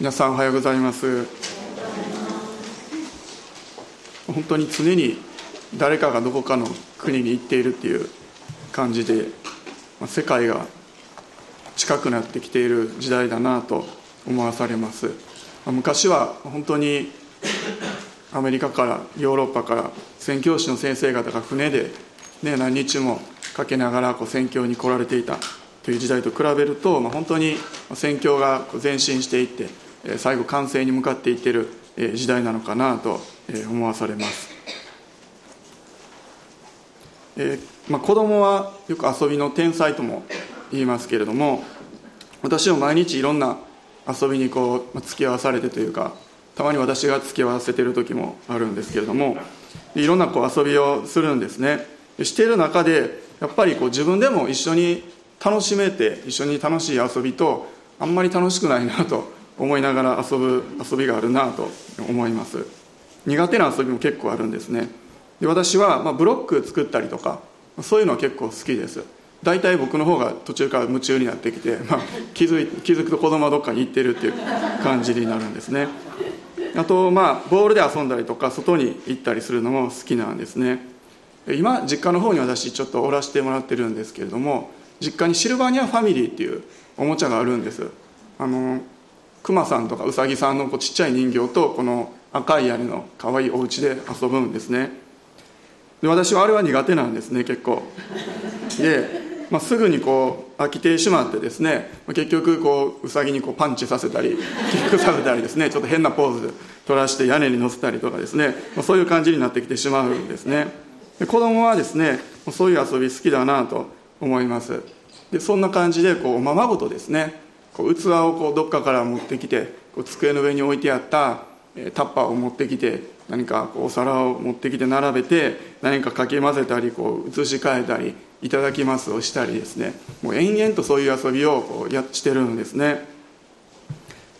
皆さんおはようございます。本当に常に誰かがどこかの国に行っているっていう感じで世界が近くなってきている時代だなと思わされます。昔は本当にアメリカからヨーロッパから宣教師の先生方が船で、ね、何日もかけながらこう宣教に来られていたという時代と比べると、まあ、本当に宣教が前進していって最後完成に向かっていってる時代なのかなと思わされます、えまあ、子供はよく遊びの天才とも言いますけれども私は毎日いろんな遊びにこう付き合わされてというかたまに私が付き合わせてる時もあるんですけれどもいろんなこう遊びをするんですね。している中でやっぱりこう自分でも一緒に楽しめて一緒に楽しい遊びとあんまり楽しくないなと思いながら遊ぶ遊びがあるなと思います。苦手な遊びも結構あるんですね。で私は、まブロック作ったりとかそういうのは結構好きです。大体僕の方が途中から夢中になってきて、まあ、気づい気づくと子供はどっかに行ってるっていう感じになるんですね。あとまあボールで遊んだりとか外に行ったりするのも好きなんですね。今実家の方に私ちょっとおらせてもらってるんですけれども実家にシルバニアファミリーっていうおもちゃがあるんです。あのクマさんとかウサギさんのこうちっちゃい人形とこの赤い屋根の可愛いいお家で遊ぶんですね。で私はあれは苦手なんですね結構。で、まあ、すぐにこう飽きてしまってですね結局こうウサギにこうパンチさせたりキックさせたりですねちょっと変なポーズ取らして屋根に乗せたりとかですね、まあ、そういう感じになってきてしまうんですね。で子供はですねそういう遊び好きだなと思います。でそんな感じでこうおままごとですねこう器をこうどっかから持ってきてこう机の上に置いてあったタッパーを持ってきて何かこうお皿を持ってきて並べて何かかき混ぜたりこう移し替えたり「いただきます」をしたりですね。もう延々とそういう遊びをこうやしてるんですね。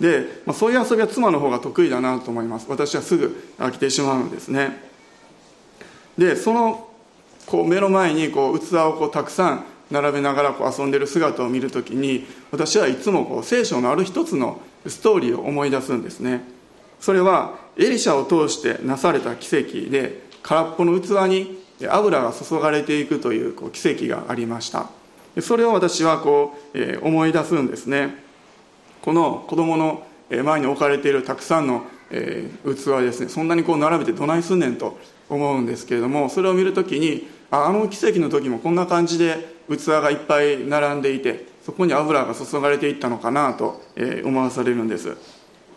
で、まあ、そういう遊びは妻の方が得意だなと思います。私はすぐ飽きてしまうんですね。でそのこう目の前にこう器をこうたくさん並べながらこう遊んでる姿を見るときに私はいつもこう聖書のある一つのストーリーを思い出すんですね。それはエリシャを通してなされた奇跡で空っぽの器に油が注がれていくというこう奇跡がありました。それを私はこう、え思い出すんですね。この子供の前に置かれているたくさんの、え器ですね。そんなにこう並べてどないすんねんと思うんですけれどもそれを見るときにあの奇跡の時もこんな感じで器がいっぱい並んでいてそこに油が注がれていったのかなと思わされるんです。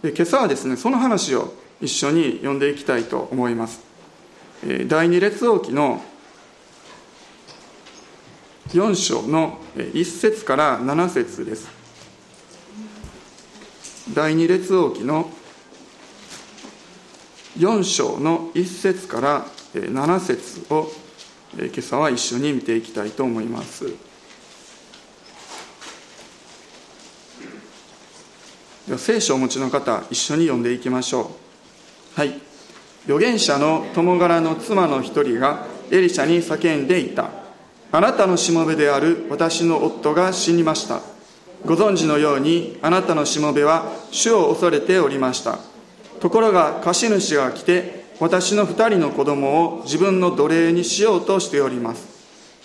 で今朝はですねその話を一緒に読んでいきたいと思います。第二列王記の4章の1節から7節です。第二列王記の4章の1節から7節を今朝は一緒に見ていきたいと思います。では聖書をお持ちの方一緒に読んでいきましょう。はい。預言者の友柄の妻の一人がエリシャに叫んでいた。あなたのしもべである私の夫が死にました。ご存知のようにあなたのしもべは主を恐れておりました。ところが貸主が来て私の二人の子供を自分の奴隷にしようとしております。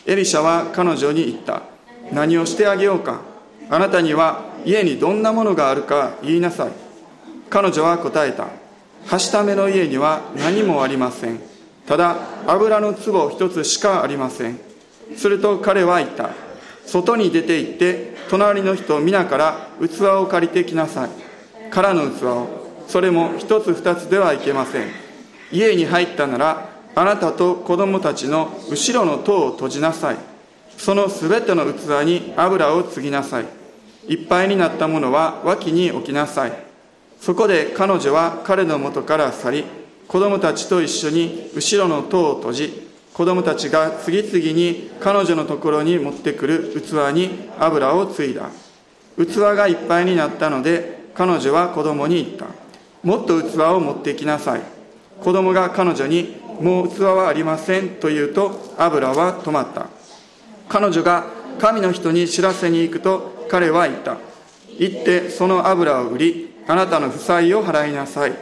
エリシャは彼女に言った。何をしてあげようか。あなたには家にどんなものがあるか言いなさい。彼女は答えた。はしための家には何もありません。ただ油の壺一つしかありません。すると彼は言った。外に出て行って隣の人皆から器を借りてきなさい。空の器を。それも一つ二つではいけません。家に入ったならあなたと子供たちの後ろの戸を閉じなさい。そのすべての器に油を継ぎなさい。いっぱいになったものは脇に置きなさい。そこで彼女は彼の元から去り子供たちと一緒に後ろの戸を閉じ子供たちが次々に彼女のところに持ってくる器に油を継いだ。器がいっぱいになったので彼女は子供に言った。もっと器を持ってきなさい。子供が彼女に「もう器はありません」と言うと油は止まった。彼女が神の人に知らせに行くと彼は言った。行ってその油を売りあなたの負債を払いなさい。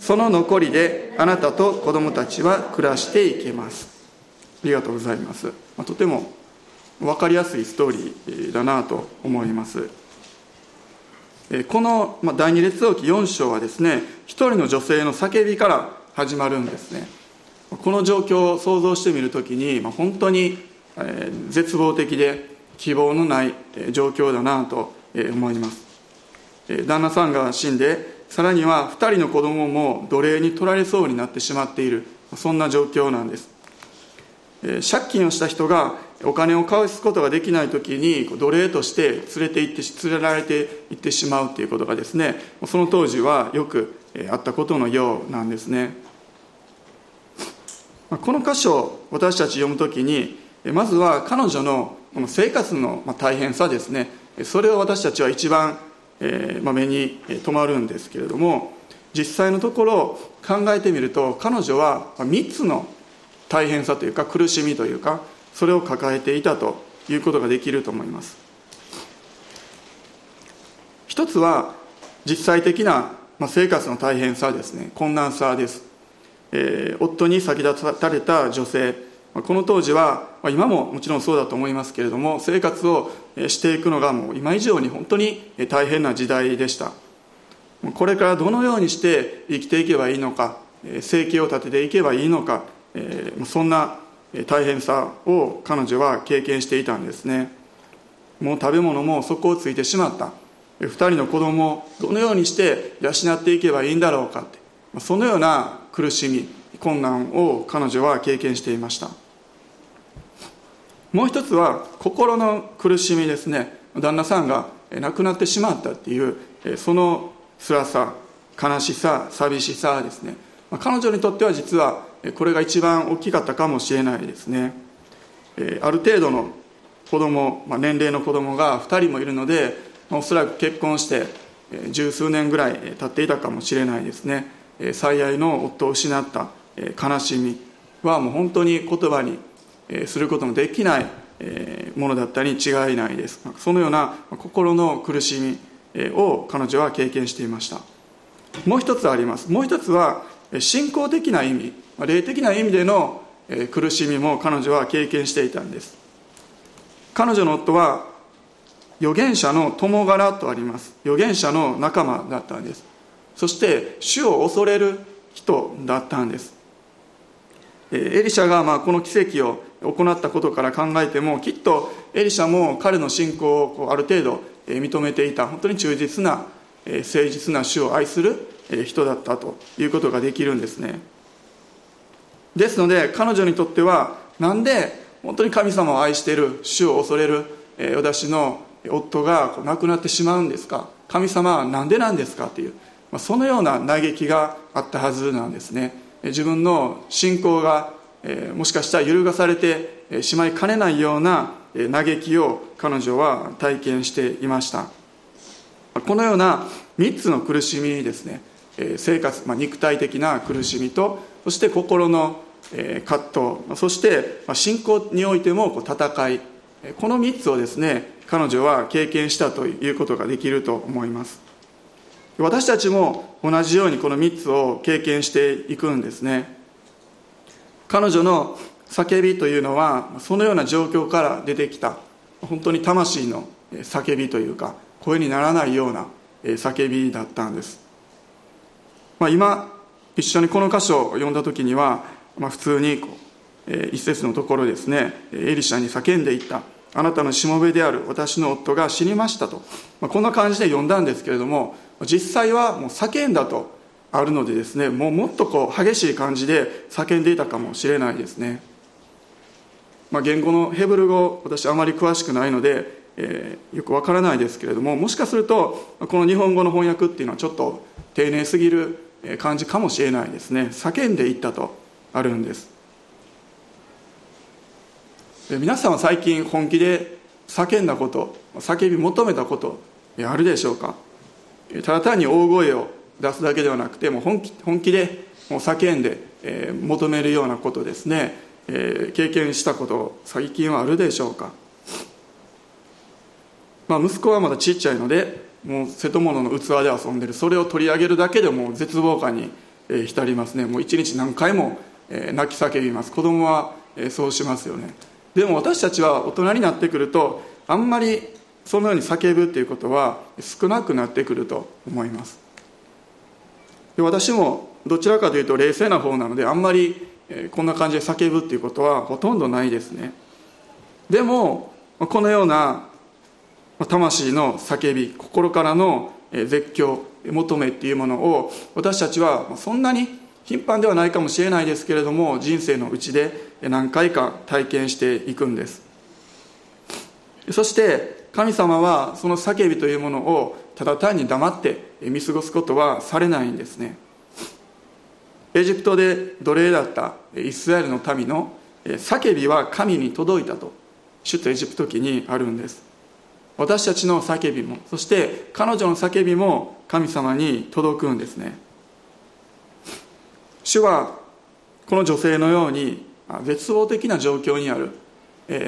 その残りであなたと子供たちは暮らしていけます。ありがとうございます、とても分かりやすいストーリーだなと思います。この第二列王記4章はですね一人の女性の叫びから始まるんですね。この状況を想像してみるときに本当に絶望的で希望のない状況だなと思います。旦那さんが死んでさらには2人の子供も奴隷に取られそうになってしまっているそんな状況なんです。借金をした人がお金を返すことができない時に奴隷として連れて行って連れられていってしまうということがですねその当時はよくあったことのようなんですね。この箇所を私たち読む時にまずは彼女のこの生活の大変さですね。それを私たちは一番目に留まるんですけれども実際のところ考えてみると彼女は3つの大変さというか苦しみというかそれを抱えていたということができると思います。一つは実際的な生活の大変さですね。困難さです、え、夫に先立たれた女性。この当時は今ももちろんそうだと思いますけれども生活をしていくのがもう今以上に本当に大変な時代でした。これからどのようにして生きていけばいいのか生計を立てていけばいいのかそんな大変さを彼女は経験していたんですね。もう食べ物も底をついてしまった。2人の子供をどのようにして養っていけばいいんだろうかって。そのような苦しみ困難を彼女は経験していました。もう一つは心の苦しみですね。旦那さんが亡くなってしまったっていうその辛さ悲しさ寂しさですね。彼女にとっては実はこれが一番大きかったかもしれないですね。ある程度の子供まあ年齢の子供が2人もいるのでおそらく結婚して十数年ぐらい経っていたかもしれないですね。最愛の夫を失った悲しみはもう本当に言葉にすることのできないものだったに違いないです。そのような心の苦しみを彼女は経験していました。もう一つあります。もう一つは信仰的な意味霊的な意味での苦しみも彼女は経験していたんです。彼女の夫は預言者の友柄とあります。預言者の仲間だったんです。そして主を恐れる人だったんです。エリシャがまあこの奇跡を行ったことから考えてもきっとエリシャも彼の信仰をある程度認めていた本当に忠実な誠実な主を愛する人だったということができるんですね。ですので彼女にとってはなんで本当に神様を愛している主を恐れる私の夫が亡くなってしまうんですか？神様は何でなんですか？というそのような嘆きがあったはずなんですね。自分の信仰がもしかしたら揺るがされてしまいかねないような嘆きを彼女は体験していました。このような3つの苦しみですね。生活、まあ、肉体的な苦しみとそして心の葛藤。そして信仰においても戦い。この3つをですね彼女は経験したということができると思います。私たちも同じようにこの3つを経験していくんですね。彼女の叫びというのはそのような状況から出てきた本当に魂の叫びというか声にならないような叫びだったんです、まあ、今一緒にこの箇所を読んだ時には、まあ、普通にこう一節のところですねエリシャに叫んでいった。あなたのしもべである私の夫が死にましたと、まあ、こんな感じで読んだんですけれども実際はもう叫んだとあるのでですねもうもっとこう激しい感じで叫んでいたかもしれないですね、まあ、言語のヘブル語私あまり詳しくないので、えー、よくわからないですけれどももしかするとこの日本語の翻訳っていうのはちょっと丁寧すぎる感じかもしれないですね。叫んでいったとあるんです。皆さんは最近本気で叫んだこと叫び求めたことあるでしょうか？ただ単に大声を出すだけではなくてもう本気本気でもう叫んで、えー、求めるようなことですね、えー、経験したこと最近はあるでしょうか、まあ、息子はまだちっちゃいのでもう瀬戸物の器で遊んでる。それを取り上げるだけでもう絶望感に浸りますね。もう一日何回も泣き叫びます。子供はそうしますよね。でも私たちは大人になってくるとあんまりそのように叫ぶっていうことは少なくなってくると思います。で私もどちらかというと冷静な方なのであんまりこんな感じで叫ぶっていうことはほとんどないですね。でもこのような魂の叫び心からの絶叫求めっていうものを私たちはそんなに頻繁ではないかもしれないですけれども人生のうちで何回か体験していくんです。そして神様はその叫びというものをただ単に黙って見過ごすことはされないんですね。エジプトで奴隷だったイスラエルの民の叫びは神に届いたと首都エジプト記にあるんです。私たちの叫びもそして彼女の叫びも神様に届くんですね。主はこの女性のように絶望的な状況にある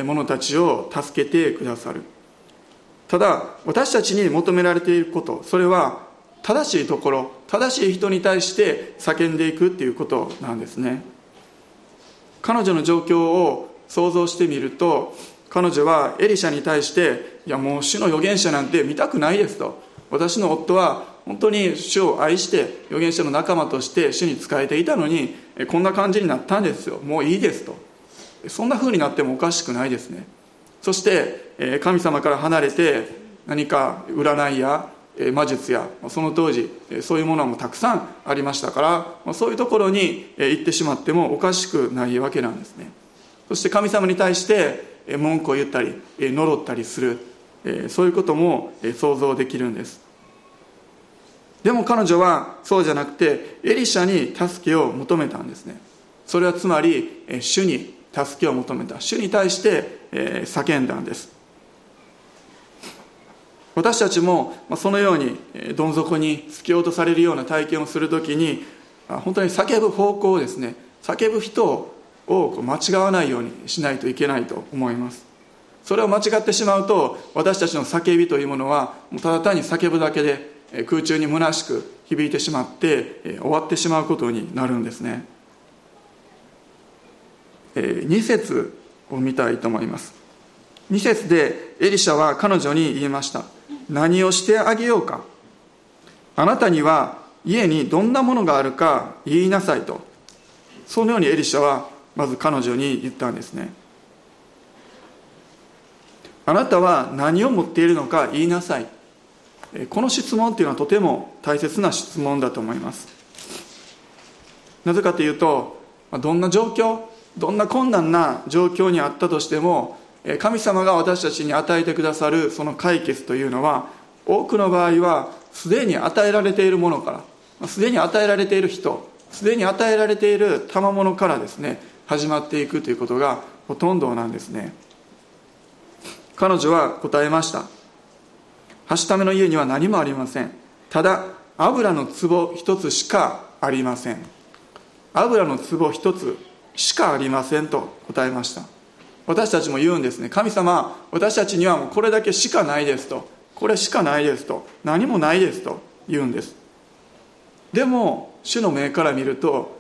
者たちを助けてくださる。ただ私たちに求められていることそれは正しいところ正しい人に対して叫んでいくっていうことなんですね。彼女の状況を想像してみると彼女はエリシャに対して「いやもう主の預言者なんて見たくないです」と。私の夫は本当に主を愛して預言者の仲間として主に仕えていたのにこんな感じになったんですよ。もういいですと。そんな風になってもおかしくないですね。そして神様から離れて何か占いや魔術やその当時そういうものもたくさんありましたからそういうところに行ってしまってもおかしくないわけなんですね。そして神様に対して文句を言ったり呪ったりするそういうことも想像できるんです。でも彼女はそうじゃなくてエリシャに助けを求めたんですね。それはつまり主に助けを求めた。主に対して叫んだんです。私たちもそのようにどん底に突き落とされるような体験をするときに本当に叫ぶ方向をですね叫ぶ人を間違わないようにしないといけないと思います。それを間違ってしまうと私たちの叫びというものはただ単に叫ぶだけで空中に虚しく響いてしまって終わってしまうことになるんですね。2節を見たいと思います。2節でエリシャは彼女に言いました。何をしてあげようか。あなたには家にどんなものがあるか言いなさいと。そのようにエリシャはまず彼女に言ったんですね。あなたは何を持っているのか言いなさい。この質問っていうのはとても大切な質問だと思います。なぜかというとどんな状況どんな困難な状況にあったとしても神様が私たちに与えてくださるその解決というのは多くの場合はすでに与えられているものからすでに与えられている人すでに与えられている賜物からですね始まっていくということがほとんどなんですね。彼女は答えました。はしための家には何もありません。ただ油の壺一つしかありません。油の壺一つしかありませんと答えました。私たちも言うんですね。神様私たちにはもうこれだけしかないですと。これしかないですと。何もないですと言うんです。でも主の目から見ると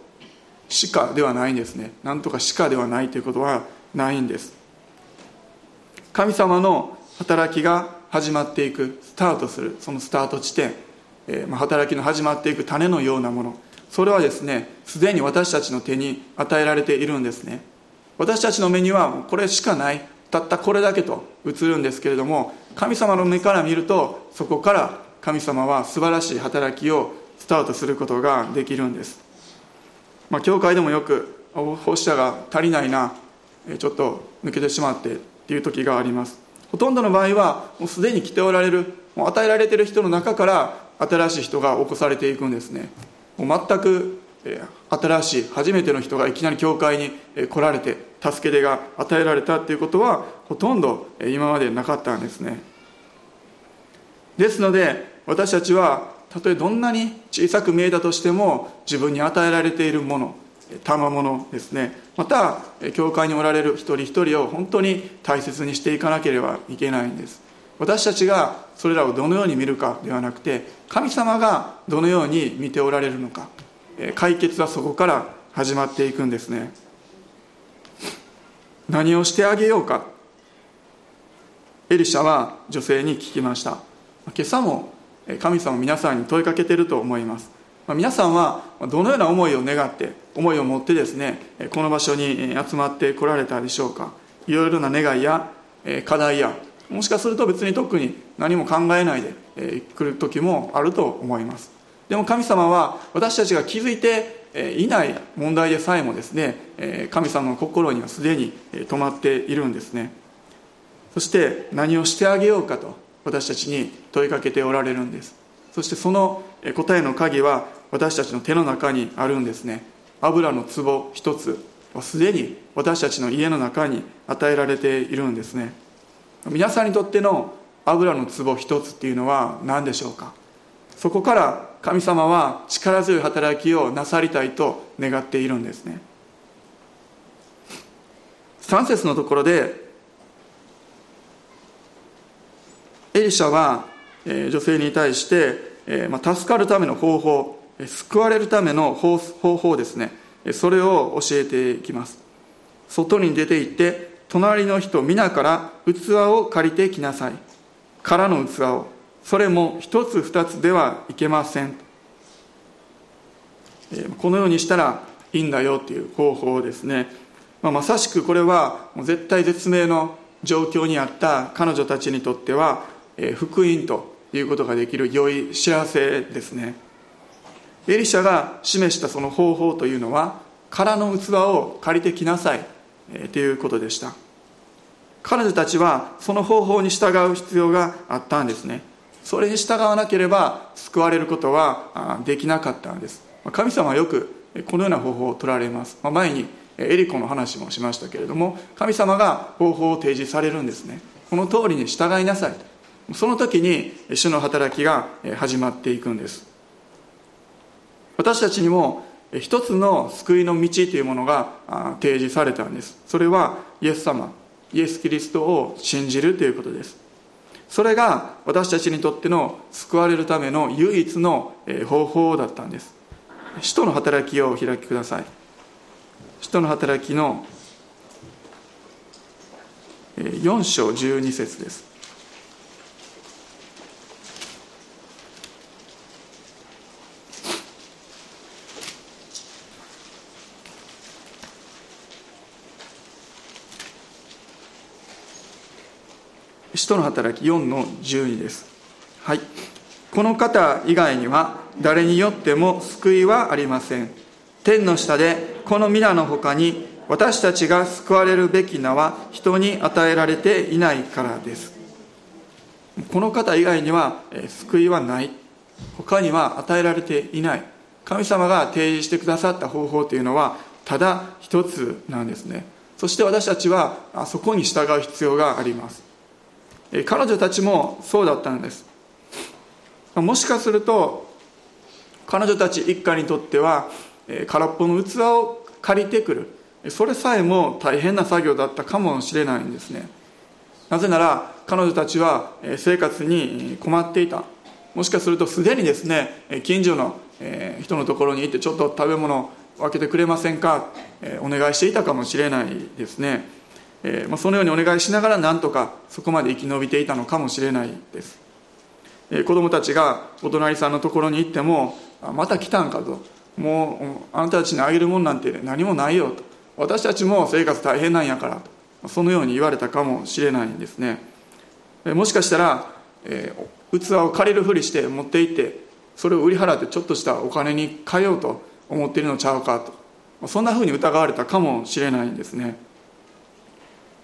しかではないんですね。なんとかしかではないということはないんです。神様の働きが始まっていくスタートするそのスタート地点、えー、ま、働きの始まっていく種のようなもの。それはですねすでに私たちの手に与えられているんですね。私たちの目にはこれしかない。たったこれだけと映るんですけれども神様の目から見るとそこから神様は素晴らしい働きをスタートすることができるんです、まあ、教会でもよく奉仕者が足りないなちょっと抜けてしまってっていう時があります。ほとんどの場合はもうすでに来ておられるもう与えられてる人の中から新しい人が起こされていくんですね。もう全く新しい初めての人がいきなり教会に来られて助け手が与えられたっていうことはほとんど今までなかったんですね。ですので私たちはたとえどんなに小さく見えたとしても自分に与えられているもの賜物ですね。また教会におられる一人一人を本当に大切にしていかなければいけないんです。私たちがそれらをどのように見るかではなくて神様がどのように見ておられるのか。解決はそこから始まっていくんですね。何をしてあげようか。エリシャは女性に聞きました。今朝も神様皆さんに問いかけていると思います。皆さんはどのような思いを願って思いを持ってですねこの場所に集まってこられたでしょうか。いろいろな願いや課題やもしかすると別に特に何も考えないで来る時もあると思います。でも神様は私たちが気づいていない問題でさえもですね神様の心にはすでに止まっているんですね。そして何をしてあげようかと私たちに問いかけておられるんです。そしてその答えの鍵は私たちの手の中にあるんですね。油の壺一つはすでに私たちの家の中に与えられているんですね。皆さんにとっての油の壺一つっていうのは何でしょうか？そこから神様は力強い働きをなさりたいと願っているんですね。3節のところでエリシャは女性に対して助かるための方法救われるための方法ですね。それを教えていきます。外に出て行って隣の人皆から器を借りてきなさい。空の器を。それも一つ二つではいけません。このようにしたらいいんだよという方法をですね、まあ、まさしくこれは絶対絶命の状況にあった彼女たちにとっては福音ということができる良い知らせですね。エリシャが示したその方法というのは空の器を借りてきなさいということでした。彼女たちはその方法に従う必要があったんですね。それに従わなければ救われることはできなかったんです。神様はよくこのような方法を取られます。前にエリコの話もしましたけれども神様が方法を提示されるんですね。この通りに従いなさいと。その時に主の働きが始まっていくんです。私たちにも一つの救いの道というものが提示されたんです。それはイエス様イエス・キリストを信じるということです。それが私たちにとっての救われるための唯一の方法だったんです。使徒の働きをお開きください。使徒の働きの4章12節です。使徒の働き4の12です。はい。この方以外には誰によっても救いはありません。天の下でこの皆の他に私たちが救われるべき名は人に与えられていないからです。この方以外には救いはない。他には与えられていない。神様が提示してくださった方法というのはただ一つなんですね。そして私たちはそこに従う必要があります。彼女たちもそうだったんです。もしかすると彼女たち一家にとっては空っぽの器を借りてくる。それさえも大変な作業だったかもしれないんですね。なぜなら彼女たちは生活に困っていた。もしかするとすでにですね近所の人のところに行ってちょっと食べ物分けてくれませんか？お願いしていたかもしれないですね。えー、まあ、そのようにお願いしながらなんとかそこまで生き延びていたのかもしれないです、えー、子供たちがお隣さんのところに行っても「あまた来たんか」と「もうあなたたちにあげるもんなんて何もないよ」と「私たちも生活大変なんやから」と。そのように言われたかもしれないんですね、えー、もしかしたら、え器を借りるふりして持って行ってそれを売り払ってちょっとしたお金に変えようと思っているのちゃうかと。そんなふうに疑われたかもしれないんですね。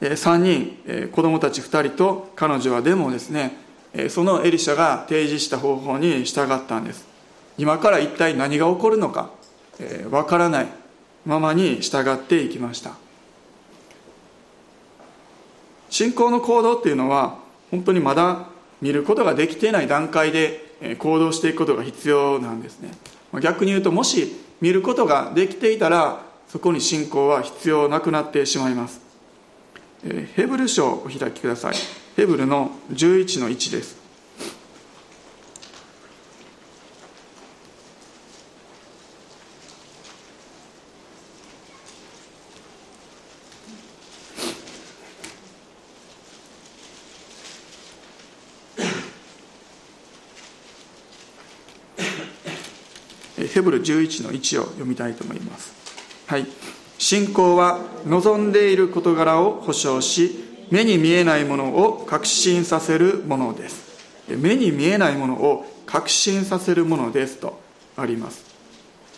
3人子供たち2人と彼女はでもですねそのエリシャが提示した方法に従ったんです。今から一体何が起こるのかわからないままに従っていきました。信仰の行動っていうのは本当にまだ見ることができていない段階で行動していくことが必要なんですね。逆に言うともし見ることができていたらそこに信仰は必要なくなってしまいます。ヘブル書をお開きくださいヘブルの11の1ですヘブル11の1を読みたいと思います。はい。信仰は望んでいる事柄を保証し、目に見えないものを確信させるものです。目に見えないものを確信させるものですとあります。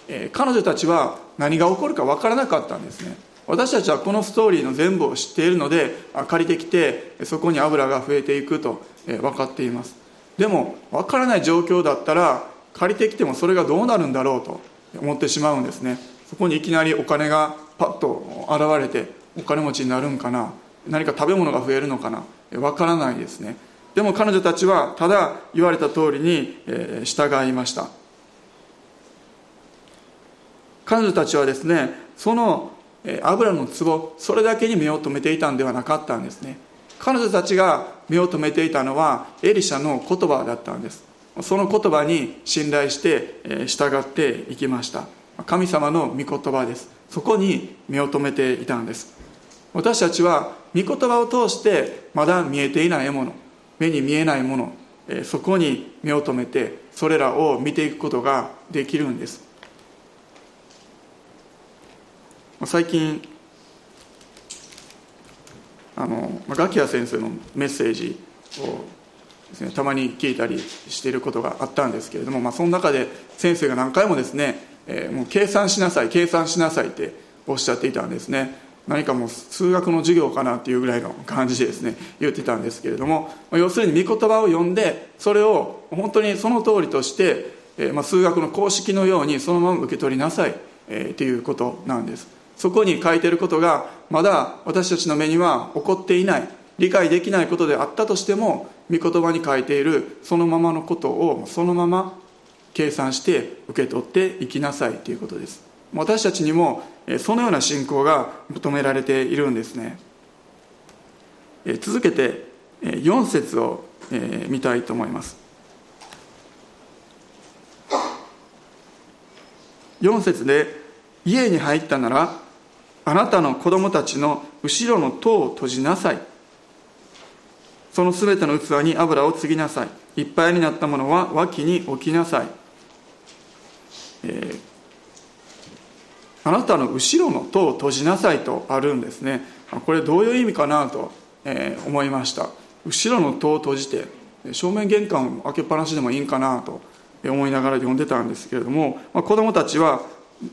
えー彼女たちは何が起こるか分からなかったんですね。私たちはこのストーリーの全部を知っているので、借りてきて、そこに油が増えていくとえー分かっています。でも、分からない状況だったら、借りてきてもそれがどうなるんだろうと思ってしまうんですねそこにいきなりお金がパッと現れてお金持ちになるんかな？何か食べ物が増えるのかな？わからないですね。でも彼女たちはただ言われた通りに従いました。彼女たちはですねその油の壺それだけに目を留めていたんではなかったんですね。彼女たちが目を留めていたのはエリシャの言葉だったんです。その言葉に信頼して従っていきました。神様の御言葉です。そこに目を留めていたんです。私たちは御言葉を通してまだ見えていないもの目に見えないものそこに目を留めてそれらを見ていくことができるんです。最近あのガキヤ先生のメッセージをですね、たまに聞いたりしていることがあったんですけれども、まあ、その中で先生が何回もですね、えもう計算しなさい計算しなさいっておっしゃっていたんですね。何かもう数学の授業かなっていうぐらいの感じでですね言ってたんですけれども、要するに御言葉を読んでそれを本当にその通りとして、えま、数学の公式のようにそのまま受け取りなさい、えーっていうことなんです。そこに書いてることがまだ私たちの目には起こっていない理解できないことであったとしても御言葉に書いているそのままのことをそのまま計算して受け取っていきなさいということです。私たちにもそのような信仰が求められているんですね。続けて4節を見たいと思います。4節で家に入ったならあなたの子供たちの後ろの戸を閉じなさい。そのすべての器に油を継ぎなさい。いっぱいになったものは脇に置きなさい、えーあなたの後ろの戸を閉じなさいとあるんですね。これどういう意味かなと、えー思いました。後ろの戸を閉じて正面玄関を開けっぱなしでもいいんかなと思いながら読んでたんですけれども、まあ、子供たちは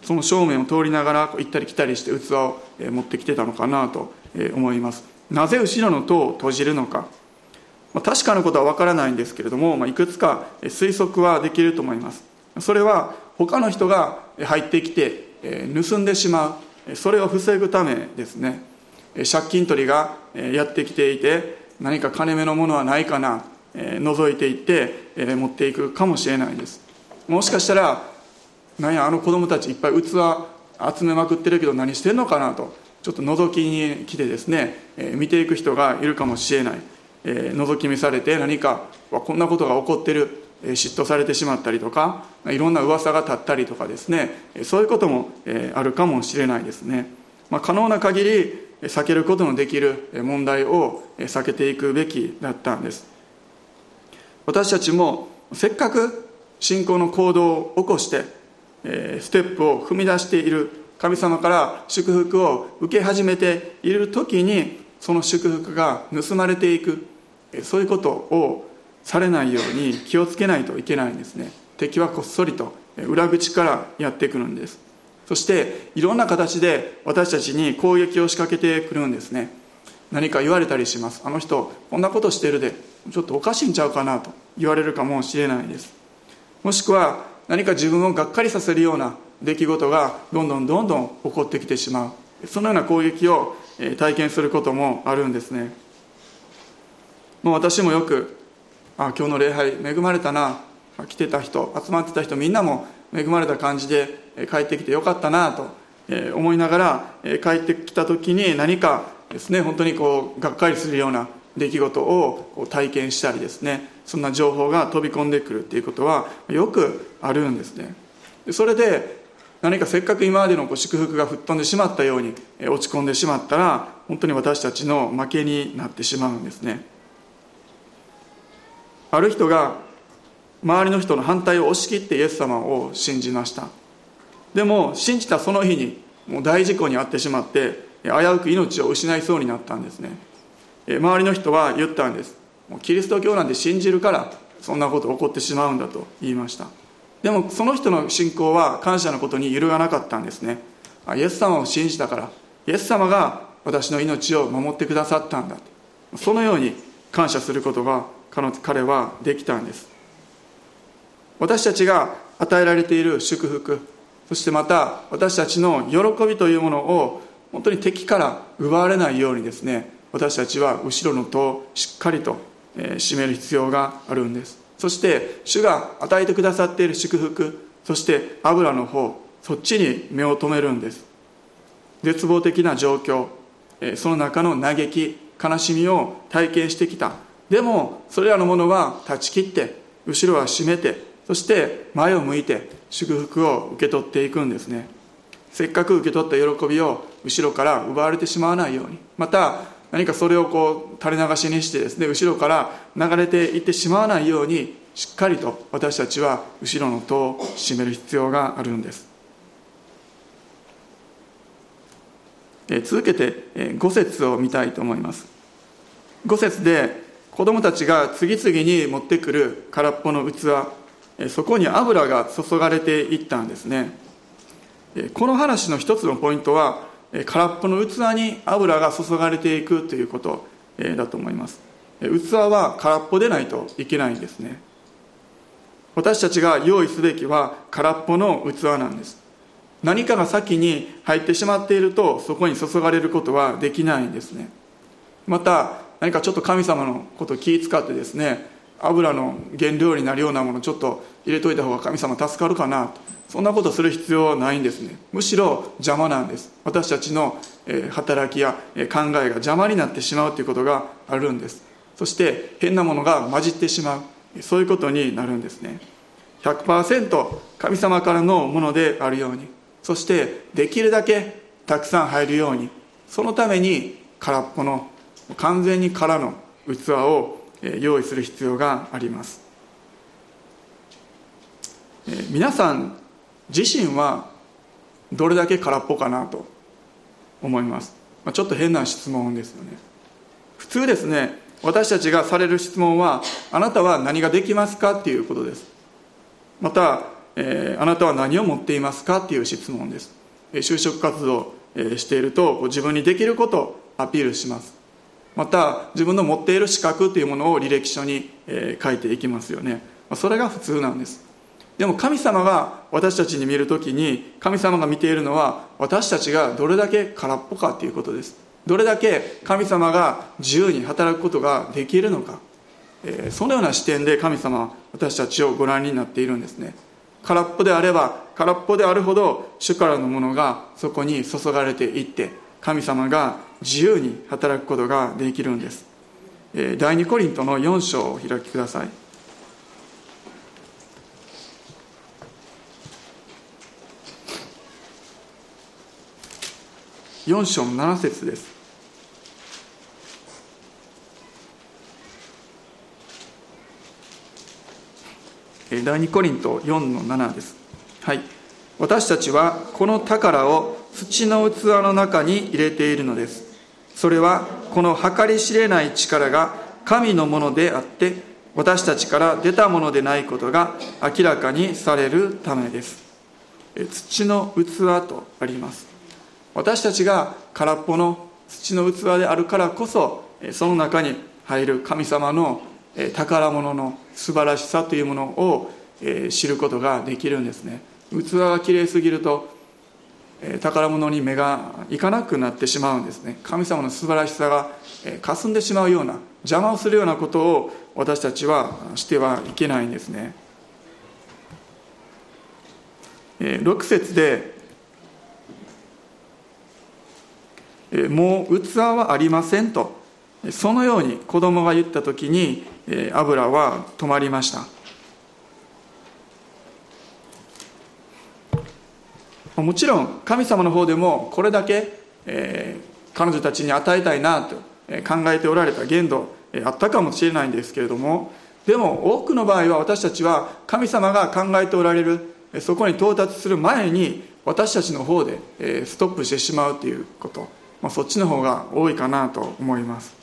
その正面を通りながら行ったり来たりして器を持ってきてたのかなと思います。なぜ後ろの戸を閉じるのか。まあ、確かなことは分からないんですけれども、まあ、いくつか推測はできると思います。それは他の人が入ってきて盗んでしまう。それを防ぐためですね。借金取りがやってきていて何か金目のものはないかな覗いていって持っていくかもしれないです。もしかしたらなんやあの子供たちいっぱい器集めまくってるけど何してんのかなとちょっと覗きに来てですね、見ていく人がいるかもしれない、覗き見されて何かこんなことが起こってる。嫉妬されてしまったりとかいろんな噂が立ったりとかですね。そういうこともあるかもしれないですね、まあ、可能な限り避けることのできる問題を避けていくべきだったんです。私たちもせっかく信仰の行動を起こしてステップを踏み出している神様から祝福を受け始めている時にその祝福が盗まれていくそういうことをされないように気をつけないといけないんですね。敵はこっそりと裏口からやってくるんです。そしていろんな形で私たちに攻撃を仕掛けてくるんですね。何か言われたりします。あの人こんなことしてるで。ちょっとおかしいんちゃうかなと言われるかもしれないです。もしくは何か自分をがっかりさせるような出来事がどんどんどんどん起こってきてしまう。そのような攻撃を体験することもあるんですね。もう私もよくあ今日の礼拝恵まれたな。来てた人集まってた人みんなも恵まれた感じで帰ってきてよかったなと思いながら帰ってきた時に何かですね本当にこうがっかりするような出来事を体験したりですねそんな情報が飛び込んでくるっていうことはよくあるんですね。それで何かせっかく今までの祝福が吹っ飛んでしまったように落ち込んでしまったら本当に私たちの負けになってしまうんですね。ある人が周りの人の反対を押し切ってイエス様を信じました。でも信じたその日にもう大事故に遭ってしまって危うく命を失いそうになったんですね。周りの人は言ったんです。キリスト教なんて信じるからそんなこと起こってしまうんだと言いました。でもその人の信仰は感謝のことに揺るがなかったんですね。イエス様を信じたからイエス様が私の命を守ってくださったんだ。そのように感謝することが彼はできたんです。私たちが与えられている祝福そしてまた私たちの喜びというものを本当に敵から奪われないようにですね私たちは後ろの戸をしっかりと締める必要があるんです。そして主が与えてくださっている祝福そして油の方そっちに目を留めるんです。絶望的な状況その中の嘆き悲しみを体験してきた。でもそれらのものは断ち切って後ろは閉めてそして前を向いて祝福を受け取っていくんですね。せっかく受け取った喜びを後ろから奪われてしまわないように。また何かそれをこう垂れ流しにしてですね後ろから流れていってしまわないようにしっかりと私たちは後ろの戸を閉める必要があるんです。続けて5節を見たいと思います。5節で子供たちが次々に持ってくる空っぽの器そこに油が注がれていったんですね。この話の一つのポイントは空っぽの器に油が注がれていくということだと思います。器は空っぽでないといけないんですね。私たちが用意すべきは空っぽの器なんです。何かが先に入ってしまっているとそこに注がれることはできないんですね。また何かちょっと神様のことを気遣ってですね油の原料になるようなものちょっと入れといた方が神様助かるかなと。そんなことする必要はないんですね。むしろ邪魔なんです。私たちの働きや考えが邪魔になってしまうということがあるんです。そして変なものが混じってしまう。そういうことになるんですね。100%神様からのものであるように。そしてできるだけたくさん入るように。そのために空っぽの完全に空の器を用意する必要があります。皆さん自身はどれだけ空っぽかなと思います、ちょっと変な質問ですよね。普通ですね私たちがされる質問はあなたは何ができますかっていうことです。また、えー、あなたは何を持っていますかっていう質問です。就職活動していると自分にできることをアピールします。また自分の持っている資格というものを履歴書に書いていきますよね。それが普通なんです。でも神様が私たちに見るときに神様が見ているのは私たちがどれだけ空っぽかということです。どれだけ神様が自由に働くことができるのか、そのような視点で神様は私たちをご覧になっているんですね。空っぽであれば空っぽであるほど主からのものがそこに注がれていって神様が自由に働くことができるんです、え、第2コリントの4章をお開きください。4章の7節です。第2コリント4の7です。はい。私たちはこの宝を土の器の中に入れているのです。それはこの計り知れない力が神のものであって私たちから出たものでないことが明らかにされるためです。土の器とあります。私たちが空っぽの土の器であるからこそその中に入る神様の宝物の素晴らしさというものを知ることができるんですね。器がきれいすぎると宝物に目がいかなくなってしまうんですね。神様の素晴らしさが霞んでしまうような邪魔をするようなことを私たちはしてはいけないんですね。6節でもう器はありませんと。そのように子供が言った時に油は止まりました。もちろん神様の方でもこれだけ、えー、彼女たちに与えたいなと考えておられた限度あったかもしれないんですけれどもでも多くの場合は私たちは神様が考えておられるそこに到達する前に私たちの方でストップしてしまうということ、まあ、そっちの方が多いかなと思います。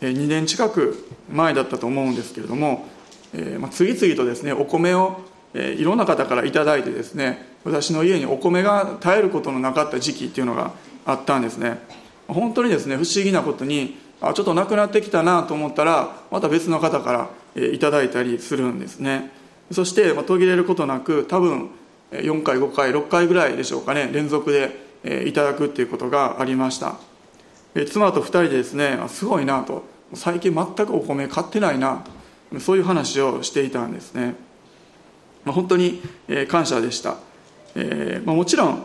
2年近く前だったと思うんですけれども、えまあ、次々とですねお米をえいろんな方から頂いてですね私の家にお米が絶えることのなかった時期っていうのがあったんですね。本当にですね不思議なことにあちょっとなくなってきたなと思ったらまた別の方から、えいただいたりするんですね。そして、まあ、途切れることなく多分4回5回6回ぐらいでしょうかね連続で、えいただくっていうことがありました、え妻と2人でですねすごいなと。最近全くお米買ってないな。とそういう話をしていたんですね。まあ、本当に感謝でした、えーまあ、もちろん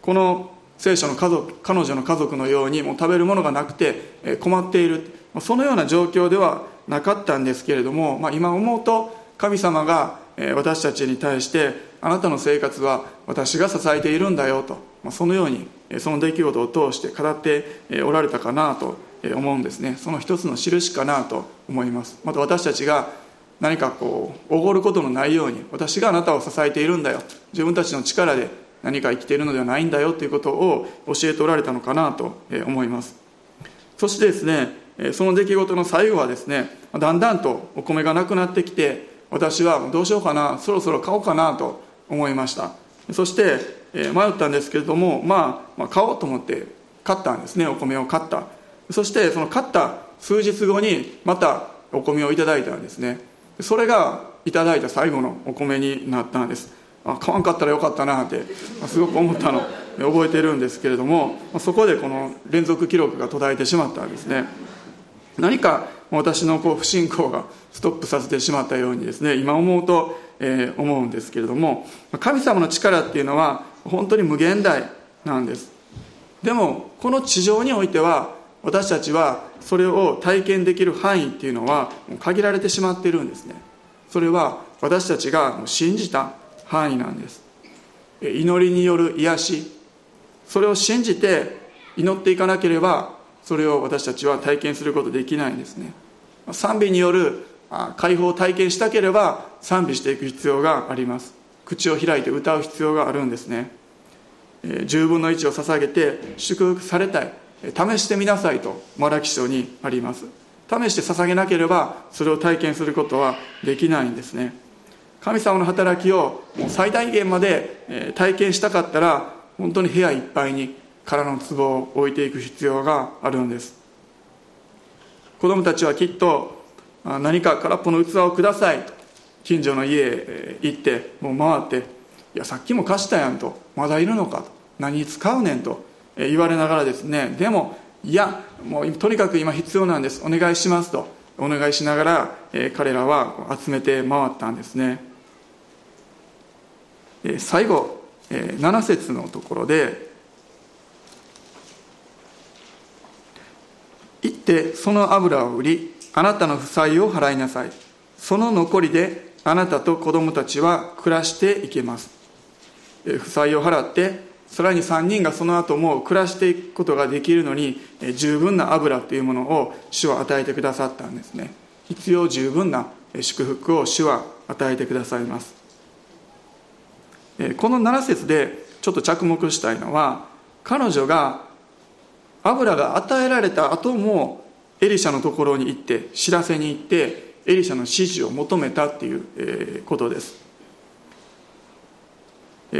この聖書の家族彼女の家族のようにもう食べるものがなくて困っているそのような状況ではなかったんですけれども、まあ、今思うと神様が私たちに対してあなたの生活は私が支えているんだよと、まあ、そのようにその出来事を通して語っておられたかなと思うんですね。その一つの印かなと思います。また私たちが何かこうおごることのないように私があなたを支えているんだよ。自分たちの力で何か生きているのではないんだよ。ということを教えておられたのかなと思います。そしてですねその出来事の最後はですねだんだんとお米がなくなってきて私はどうしようかなそろそろ買おうかなと思いました。そして迷ったんですけれども、まあ、まあ買おうと思って買ったんですねお米を買った。そしてその買った数日後にまたお米をいただいたんですね。それがいただいた最後のお米になったんです。あ買わんかったらよかったなってすごく思ったの。覚えてるんですけれどもそこでこの連続記録が途絶えてしまったんですね。何か私のこう不信仰がストップさせてしまったようにですね今思うと、えー、思うんですけれども神様の力っていうのは本当に無限大なんです。でもこの地上においては私たちはそれを体験できる範囲っていうのは限られてしまっているんですね。それは私たちが信じた範囲なんです。祈りによる癒し。それを信じて祈っていかなければそれを私たちは体験することできないんですね。賛美による解放を体験したければ賛美していく必要があります。口を開いて歌う必要があるんですね。10分の1を捧げて祝福されたい。試してみなさいとマラキ書にあります。試して捧げなければそれを体験することはできないんですね。神様の働きをもう最大限まで体験したかったら本当に部屋いっぱいに空の壺を置いていく必要があるんです。子供たちはきっと何か空っぽの器をください。と近所の家へ行ってもう回って「いやさっきも貸したやん」と「まだいるのか」と「何に使うねん」と。言われながらですねでもいやもうとにかく今必要なんです。お願いしますと。お願いしながら、彼らは集めて回ったんですね、最後、7節のところで行ってその油を売りあなたの負債を払いなさい。その残りであなたと子供たちは暮らしていけます。負債を払ってさらに3人がその後も暮らしていくことができるのに十分な油というものを主は与えてくださったんですね。必要十分な祝福を主は与えてくださいます。この7節でちょっと着目したいのは彼女が油が与えられた後もエリシャのところに行って知らせに行ってエリシャの指示を求めたっていうことです。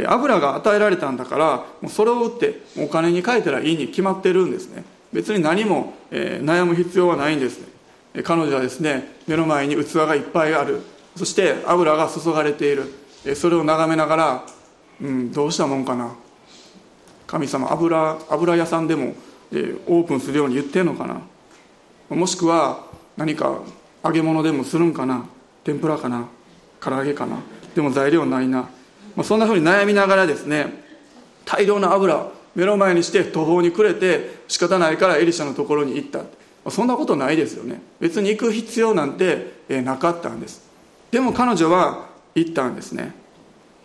油が与えられたんだからもうそれを売ってお金に変えたらいいに決まってるんですね。別に何も、えー、悩む必要はないんですね。彼女はですね目の前に器がいっぱいある。そして油が注がれている。えそれを眺めながら、うん、どうしたもんかな。神様油油屋さんでも、えー、オープンするように言ってんのかな。もしくは何か揚げ物でもするんかな。天ぷらかな。唐揚げかな。でも材料ないな。まあ、そんなふうに悩みながらですね大量の油目の前にして途方に暮れて仕方ないからエリシャのところに行った。そんなことないですよね。別に行く必要なんてえなかったんです。でも彼女は行ったんですね。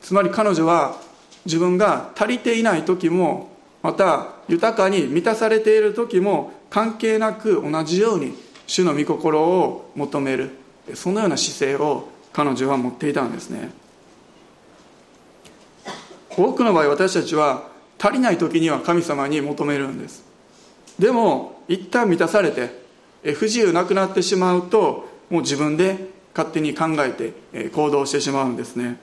つまり彼女は自分が足りていない時もまた豊かに満たされている時も関係なく同じように主の御心を求める。そのような姿勢を彼女は持っていたんですね。多くの場合私たちは足りない時には神様に求めるんです。でも一旦満たされて不自由なくなってしまうともう自分で勝手に考えて行動してしまうんですね。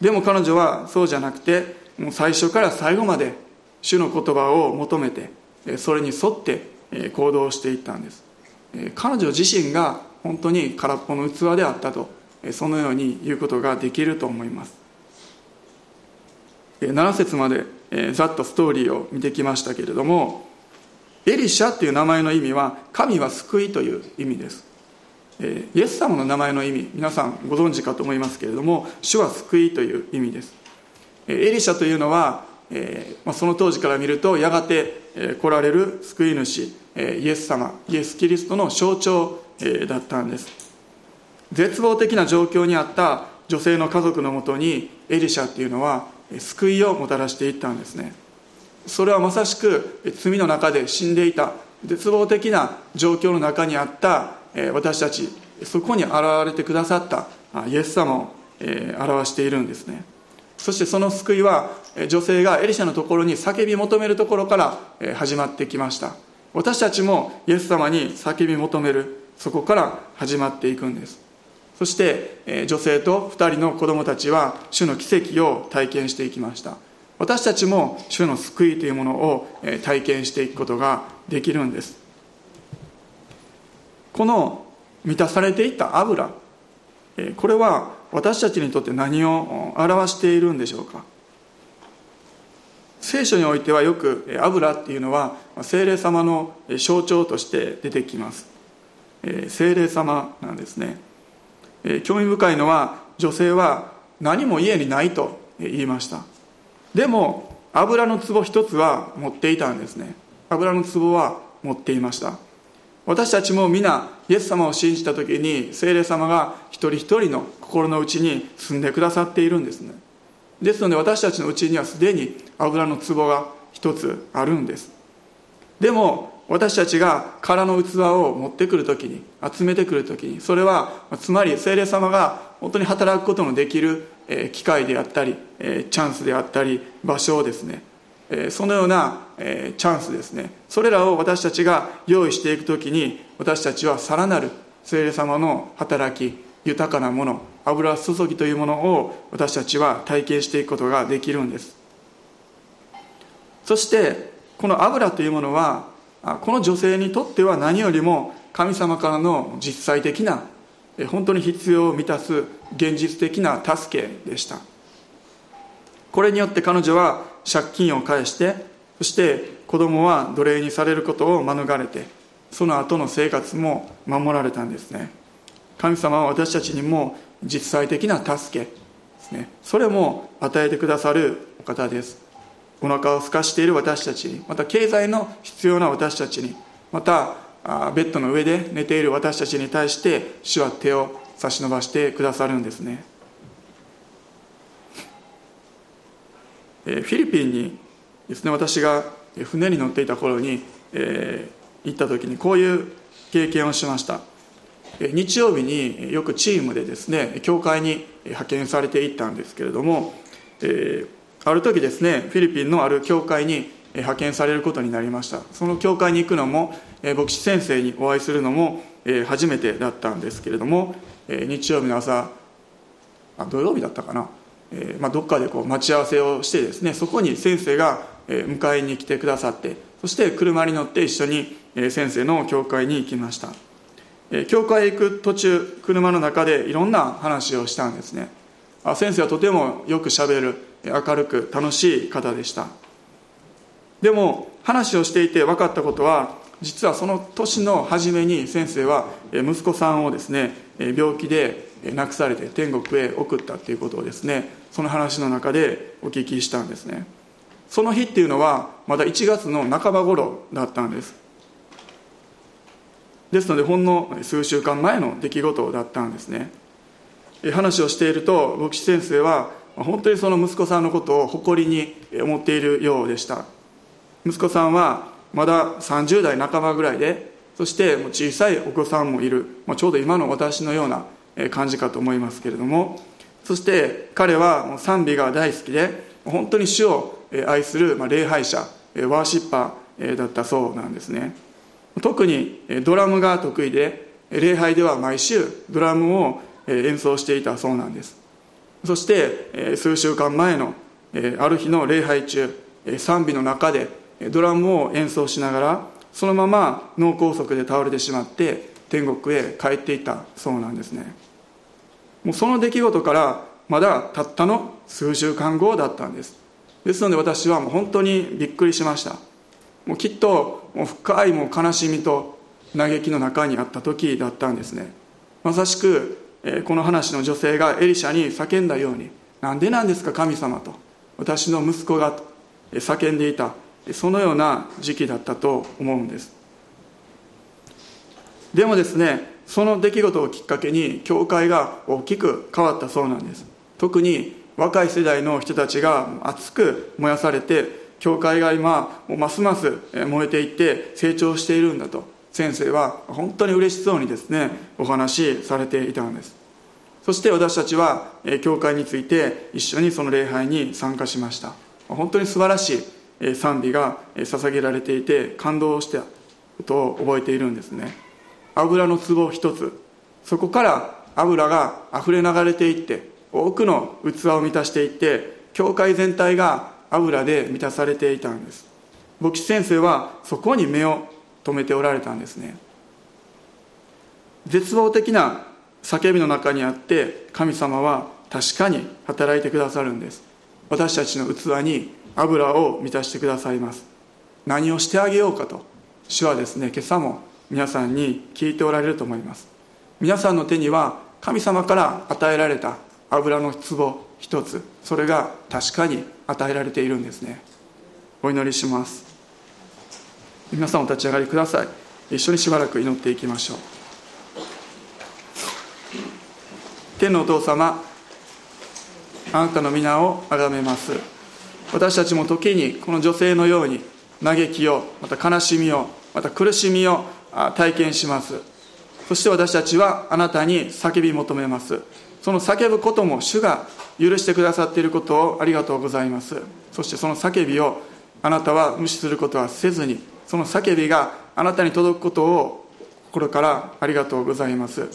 でも彼女はそうじゃなくてもう最初から最後まで主の言葉を求めてそれに沿って行動していったんです。彼女自身が本当に空っぽの器であったとそのように言うことができると思います。7節までざっとストーリーを見てきましたけれどもエリシャっていう名前の意味は神は救いという意味です。イエス様の名前の意味皆さんご存知かと思いますけれども主は救いという意味です。エリシャというのはその当時から見るとやがて来られる救い主イエス様イエス・キリストの象徴だったんです。絶望的な状況にあった女性の家族のもとにエリシャっていうのは救いをもたらしていったんですね。それはまさしく罪の中で死んでいた絶望的な状況の中にあった私たちそこに現れてくださったイエス様を表しているんですね。そしてその救いは女性がエリシャのところに叫び求めるところから始まってきました。私たちもイエス様に叫び求めるそこから始まっていくんです。そして女性と2人の子供たちは主の奇跡を体験していきました。私たちも主の救いというものを体験していくことができるんです。この満たされていた油これは私たちにとって何を表しているんでしょうか。聖書においてはよく油っていうのは精霊様の象徴として出てきます。精霊様なんですね。興味深いのは女性は何も家にないと言いました。でも油の壺一つは持っていたんですね。油の壺は持っていました。私たちも皆イエス様を信じた時に精霊様が一人一人の心の内に住んでくださっているんですね。ですので私たちのうちにはすでに油の壺が一つあるんです。でも私たちが空の器を持ってくる時に集めてくる時にそれはつまり精霊様が本当に働くことのできる機会であったりチャンスであったり場所をですねそのようなチャンスですね。それらを私たちが用意していく時に私たちはさらなる聖霊様の働き豊かなもの油注ぎというものを私たちは体験していくことができるんです。そしてこの油というものはこの女性にとっては何よりも神様からの実際的な本当に必要を満たす現実的な助けでした。これによって彼女は借金を返してそして子供は奴隷にされることを免れてその後の生活も守られたんですね。神様は私たちにも実際的な助けですね。それも与えてくださるお方です。お腹を空かしている私たちにまた経済の必要な私たちにまたベッドの上で寝ている私たちに対して主は手を差し伸ばしてくださるんですね。フィリピンにですね私が船に乗っていた頃に、えー、行った時にこういう経験をしました。日曜日によくチームでですね教会に派遣されていったんですけれども、えー、ある時ですねフィリピンのある教会に派遣されることになりました。その教会に行くのも牧師先生にお会いするのも初めてだったんですけれども日曜日の朝あ土曜日だったかな、えまあ、どっかでこう待ち合わせをしてですねそこに先生が迎えに来てくださってそして車に乗って一緒に先生の教会に行きました。教会へ行く途中車の中でいろんな話をしたんですね。あ先生はとてもよくしゃべる。明るく楽しい方でした。でも話をしていて分かったことは実はその年の初めに先生は息子さんをですね病気で亡くされて天国へ送ったっていうことをですねその話の中でお聞きしたんですね。その日っていうのはまだ1月の半ば頃だったんです。ですのでほんの数週間前の出来事だったんですね。話をしていると牧師先生は本当にその息子さんのことを誇りに思っているようでした。息子さんはまだ30代半ばぐらいでそして小さいお子さんもいる、まあ、ちょうど今の私のような感じかと思いますけれども。そして彼は賛美が大好きで本当に主を愛する礼拝者ワーシッパーだったそうなんですね。特にドラムが得意で礼拝では毎週ドラムを演奏していたそうなんです。そして数週間前のある日の礼拝中賛美の中でドラムを演奏しながらそのまま脳梗塞で倒れてしまって天国へ帰っていたそうなんですね。もうその出来事からまだたったの数週間後だったんです。ですので私はもう本当にびっくりしました。もうきっともう深いもう悲しみと嘆きの中にあった時だったんですね。まさしくこの話の女性がエリシャに叫んだように「なんでなんですか神様」と私の息子がと叫んでいたそのような時期だったと思うんです。でもですねその出来事をきっかけに教会が大きく変わったそうなんです。特に若い世代の人たちが熱く燃やされて教会が今ますます燃えていって成長しているんだと。先生は本当に嬉しそうにですねお話しされていたんです。そして私たちは教会について一緒にその礼拝に参加しました。本当に素晴らしい賛美が捧げられていて感動したことを覚えているんですね。油の壺一つ。そこから油が溢れ流れていって多くの器を満たしていって教会全体が油で満たされていたんです。牧師先生はそこに目を留めておられたんですね。絶望的な叫びの中にあって神様は確かに働いてくださるんです。私たちの器に油を満たしてくださいます。何をしてあげようかと。主はですね今朝も皆さんに聞いておられると思います。皆さんの手には神様から与えられた油の壺一つ。それが確かに与えられているんですね。お祈りします。皆さんお立ち上がりください。一緒にしばらく祈っていきましょう。天のお父様あなたの皆を崇めます。私たちも時にこの女性のように嘆きをまた悲しみをまた苦しみを体験します。そして私たちはあなたに叫び求めます。その叫ぶことも主が許してくださっていることをありがとうございます。そしてその叫びをあなたは無視することはせずにその叫びがあなたに届くことを心からありがとうございます。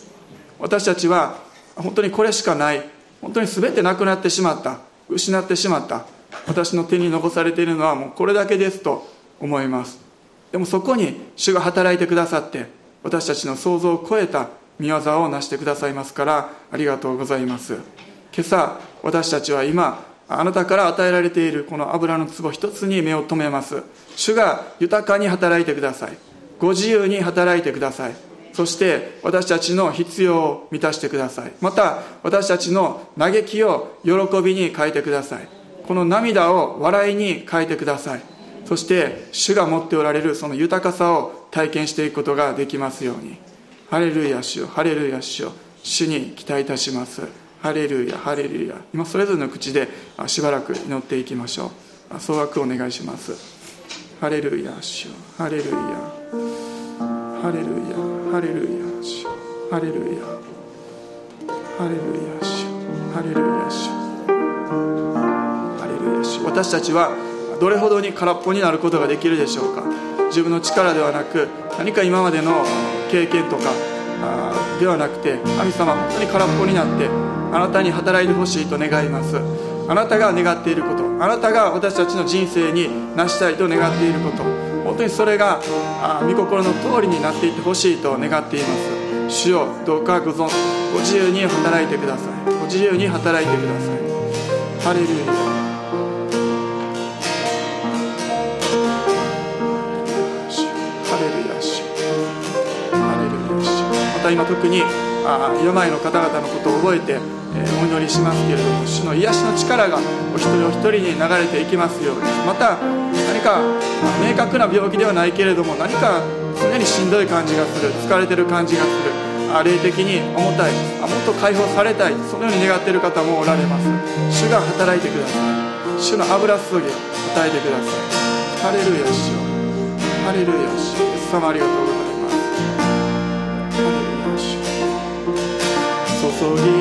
私たちは本当にこれしかない。本当に全てなくなってしまった。失ってしまった。私の手に残されているのはもうこれだけですと思います。でもそこに主が働いてくださって私たちの想像を超えた見業を成してくださいますからありがとうございます。今朝私たちは今あなたから与えられているこの油の壺一つに目を留めます。主が豊かに働いてください。ご自由に働いてください。そして私たちの必要を満たしてください。また私たちの嘆きを喜びに変えてください。この涙を笑いに変えてください。そして主が持っておられるその豊かさを体験していくことができますように。ハレルヤ主よハレルヤ主よ主に期待いたします。ハレルヤハレルヤ。今それぞれの口でしばらく祈っていきましょう。総額お願いします。ハレルヤ主ハレルヤ。ハレルヤ。ハレルヤ主ハレルヤ。ハレルヤ主ハレルヤ主ハレルヤ主私たちはどれほどに空っぽになることができるでしょうか。自分の力ではなく何か今までの経験とかではなくて神様本当に空っぽになってあなたに働いてほしいと願います。あなたが願っていること。あなたが私たちの人生に成したいと願っていること。本当にそれが御心の通りになっていってほしいと願っています。主よどうかご存ご自由に働いてください。ご自由に働いてください。ハレルヤ。た今特にあ病の方々のことを覚えて、えー、お祈りしますけれども主の癒しの力がお一人お一人に流れていきますように。また何か明確な病気ではないけれども何か常にしんどい感じがする疲れてる感じがするあ霊的に重たいあもっと解放されたいそのように願っている方もおられます。主が働いてください。主の油注ぎを与えてください。ハレルヤ主よハレルヤ主イエス様ありがとうございます。主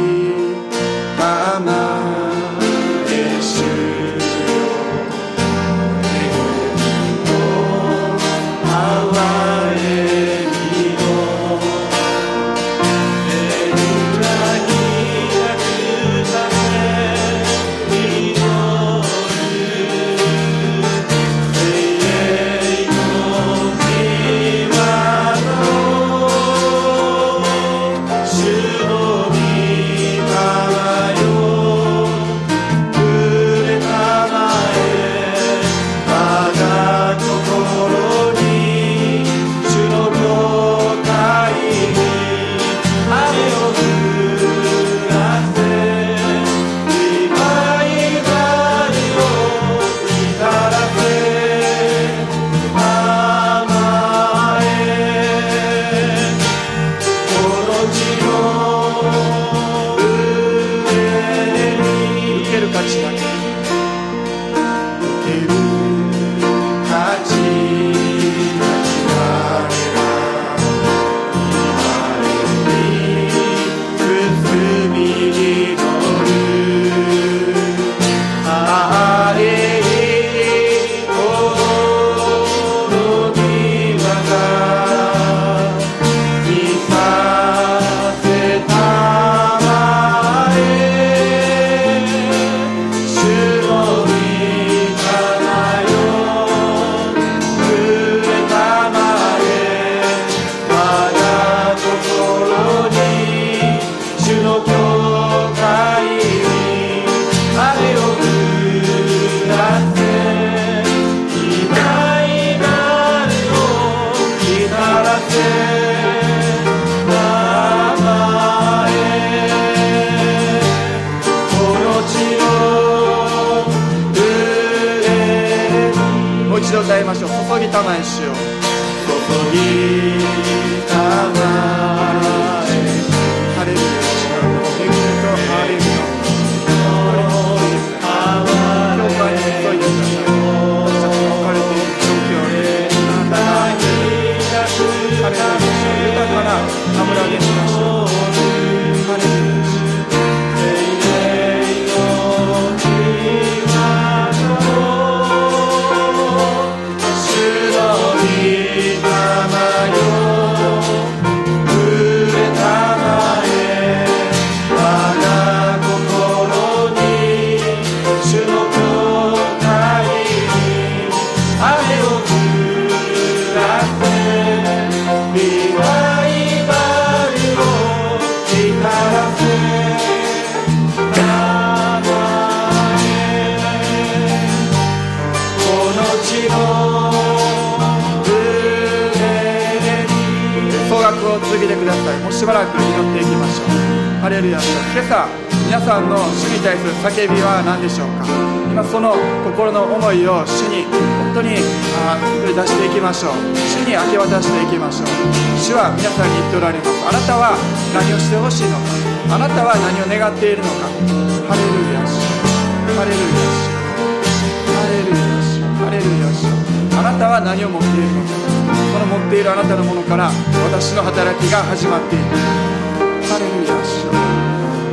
が始まっていハレルヤ主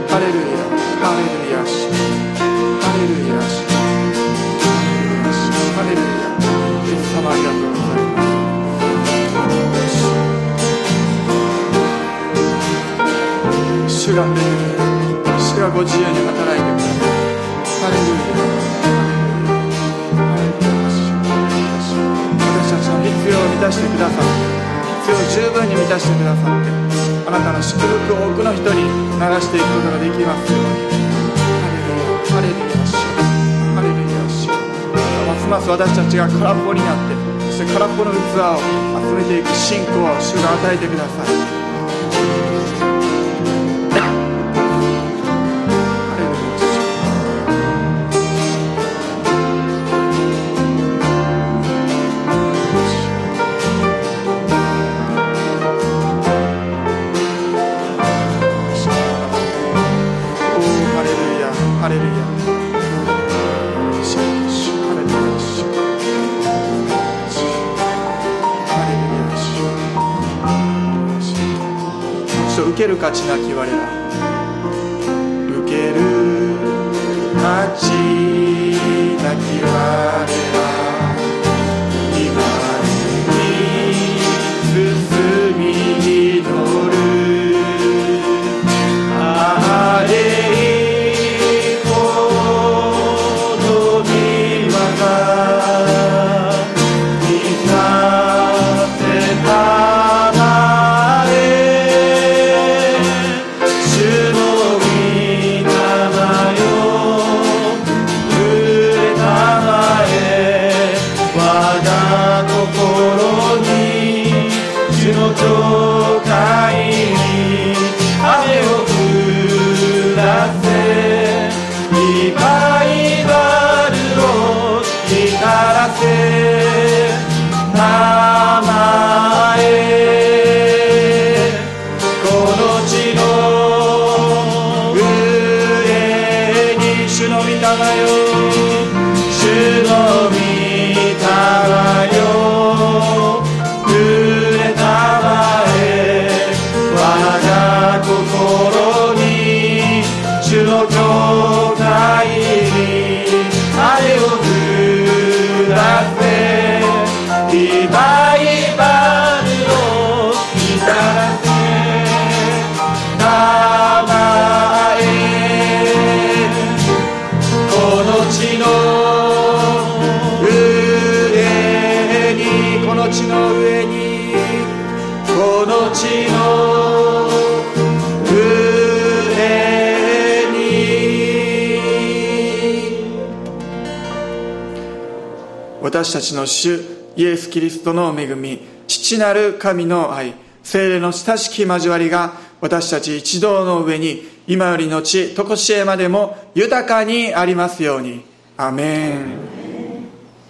ハレルヤハレルヤ主ハレルヤ主ハレルヤ主ハレルヤ神様ありがとうごシいまレルヤ主がご自由に働いてくハレルヤ私たちの必要を満たしてください。出してくださってあなたの祝福を多くの人に流していくことができます。ようにハレルヤハレルヤ主ハレルヤ主ますます私たちが空っぽになってそして空っぽの器を集めていく信仰を主が与えてください。ける価値なき我ら。私たちの主イエス・キリストの恵み父なる神の愛精霊の親しき交わりが私たち一同の上に今よりのち常しえまでも豊かにありますように。アメン。